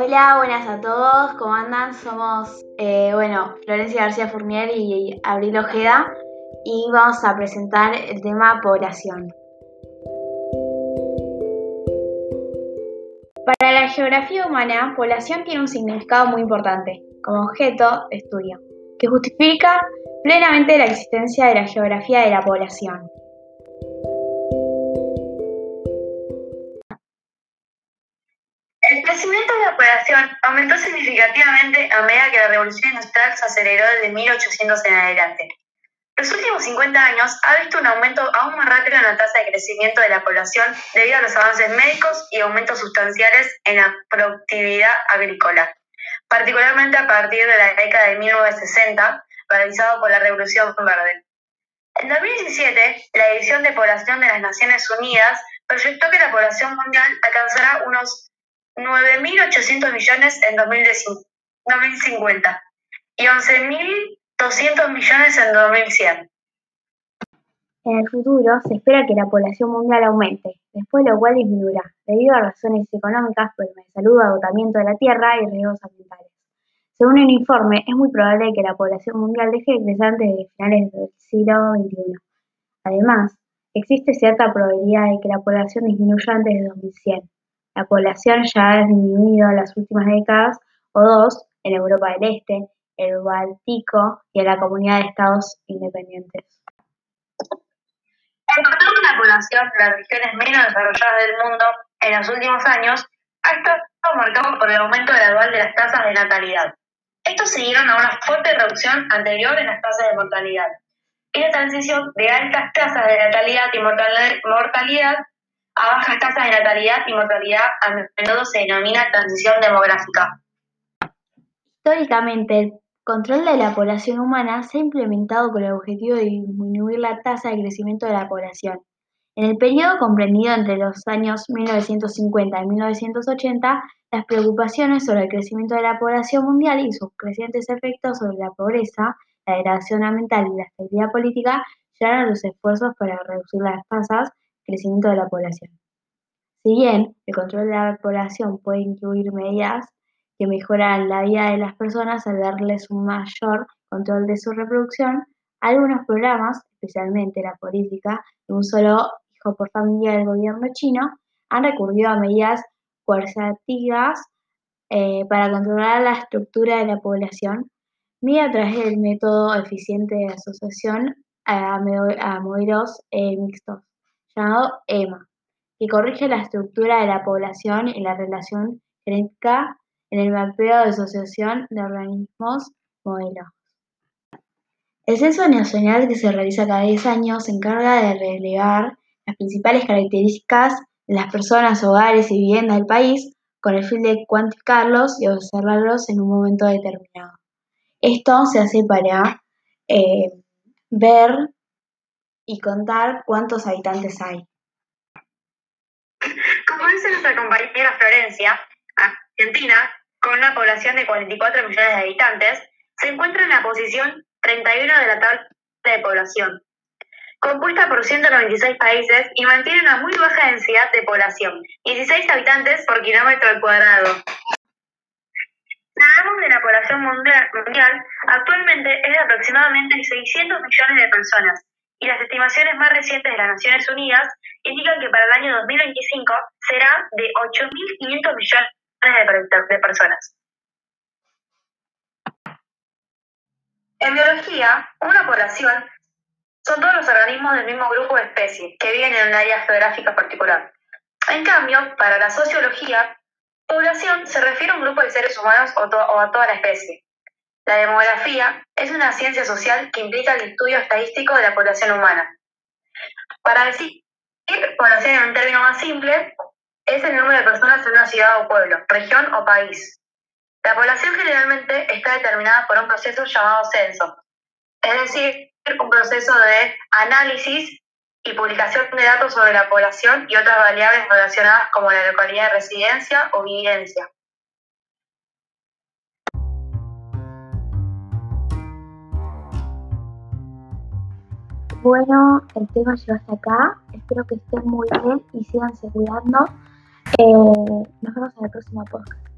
Hola, buenas a todos, ¿cómo andan? Somos, eh, bueno, Florencia García Fournier y Abril Ojeda y vamos a presentar el tema población. Para la geografía humana, población tiene un significado muy importante, como objeto de estudio, que justifica plenamente la existencia de la geografía de la población. Crecimiento de la población aumentó significativamente a medida que la revolución industrial se aceleró desde 1800 en adelante. Los últimos 50 años ha visto un aumento aún más rápido en la tasa de crecimiento de la población debido a los avances médicos y aumentos sustanciales en la productividad agrícola, particularmente a partir de la década de 1960, realizado por la Revolución Verde. En 2017, la División de Población de las Naciones Unidas proyectó que la población mundial alcanzará unos 9.800 millones en 2050 y 11.000 200 millones en 2100. En el futuro se espera que la población mundial aumente, después lo cual disminuirá, debido a razones económicas, problemas de salud, agotamiento de la tierra y riesgos ambientales. Según un informe, es muy probable que la población mundial deje de crecer antes de finales del siglo XXI. Además, existe cierta probabilidad de que la población disminuya antes de 2100. La población ya ha disminuido en las últimas décadas o dos en Europa del Este, el Báltico y a la Comunidad de Estados Independientes. El control de la población de las regiones menos desarrolladas del mundo en los últimos años ha estado marcado por el aumento gradual de las tasas de natalidad. Estos siguieron a una fuerte reducción anterior en las tasas de mortalidad. Esta transición de altas tasas de natalidad y mortalidad a bajas tasas de natalidad y mortalidad a menudo se denomina transición demográfica. Históricamente, el control de la población humana se ha implementado con el objetivo de disminuir la tasa de crecimiento de la población. En el periodo comprendido entre los años 1950 y 1980, las preocupaciones sobre el crecimiento de la población mundial y sus crecientes efectos sobre la pobreza, la degradación ambiental y la estabilidad política llevaron a los esfuerzos para reducir las tasas crecimiento de la población. Si bien el control de la población puede incluir medidas que mejoran la vida de las personas al darles un mayor control de su reproducción, algunos programas, especialmente la política de un solo hijo por familia del gobierno chino, han recurrido a medidas coercitivas eh, para controlar la estructura de la población, mediante a través del método eficiente de asociación a, modelos eh, mixtos, llamado EMA, que corrige la estructura de la población y la relación genética en el mapeo de asociación de organismos modelos. El Censo Nacional que se realiza cada 10 años se encarga de relevar las principales características de las personas, hogares y viviendas del país con el fin de cuantificarlos y observarlos en un momento determinado. Esto se hace para eh, ver y contar cuántos habitantes hay. Como dice nuestra compañera Florencia, Argentina con una población de 44 millones de habitantes, se encuentra en la posición 31 de la tabla de población, compuesta por 196 países y mantiene una muy baja densidad de población, 16 habitantes por kilómetro al cuadrado. Si hablamos de la población mundial, actualmente es de aproximadamente 600 millones de personas y las estimaciones más recientes de las Naciones Unidas indican que para el año 2025 será de 8.500 millones de personas. En biología, una población son todos los organismos del mismo grupo de especies que viven en un área geográfica particular. En cambio, para la sociología, población se refiere a un grupo de seres humanos o, o a toda la especie. La demografía es una ciencia social que implica el estudio estadístico de la población humana. Para decir población en un término más simple, es el número de personas en una ciudad o pueblo, región o país. La población generalmente está determinada por un proceso llamado censo, es decir, un proceso de análisis y publicación de datos sobre la población y otras variables relacionadas como la localidad de residencia o vivencia. Bueno, el tema llegó hasta acá. Espero que estén muy bien y síganse cuidando. Eh, nos vemos en el próximo podcast.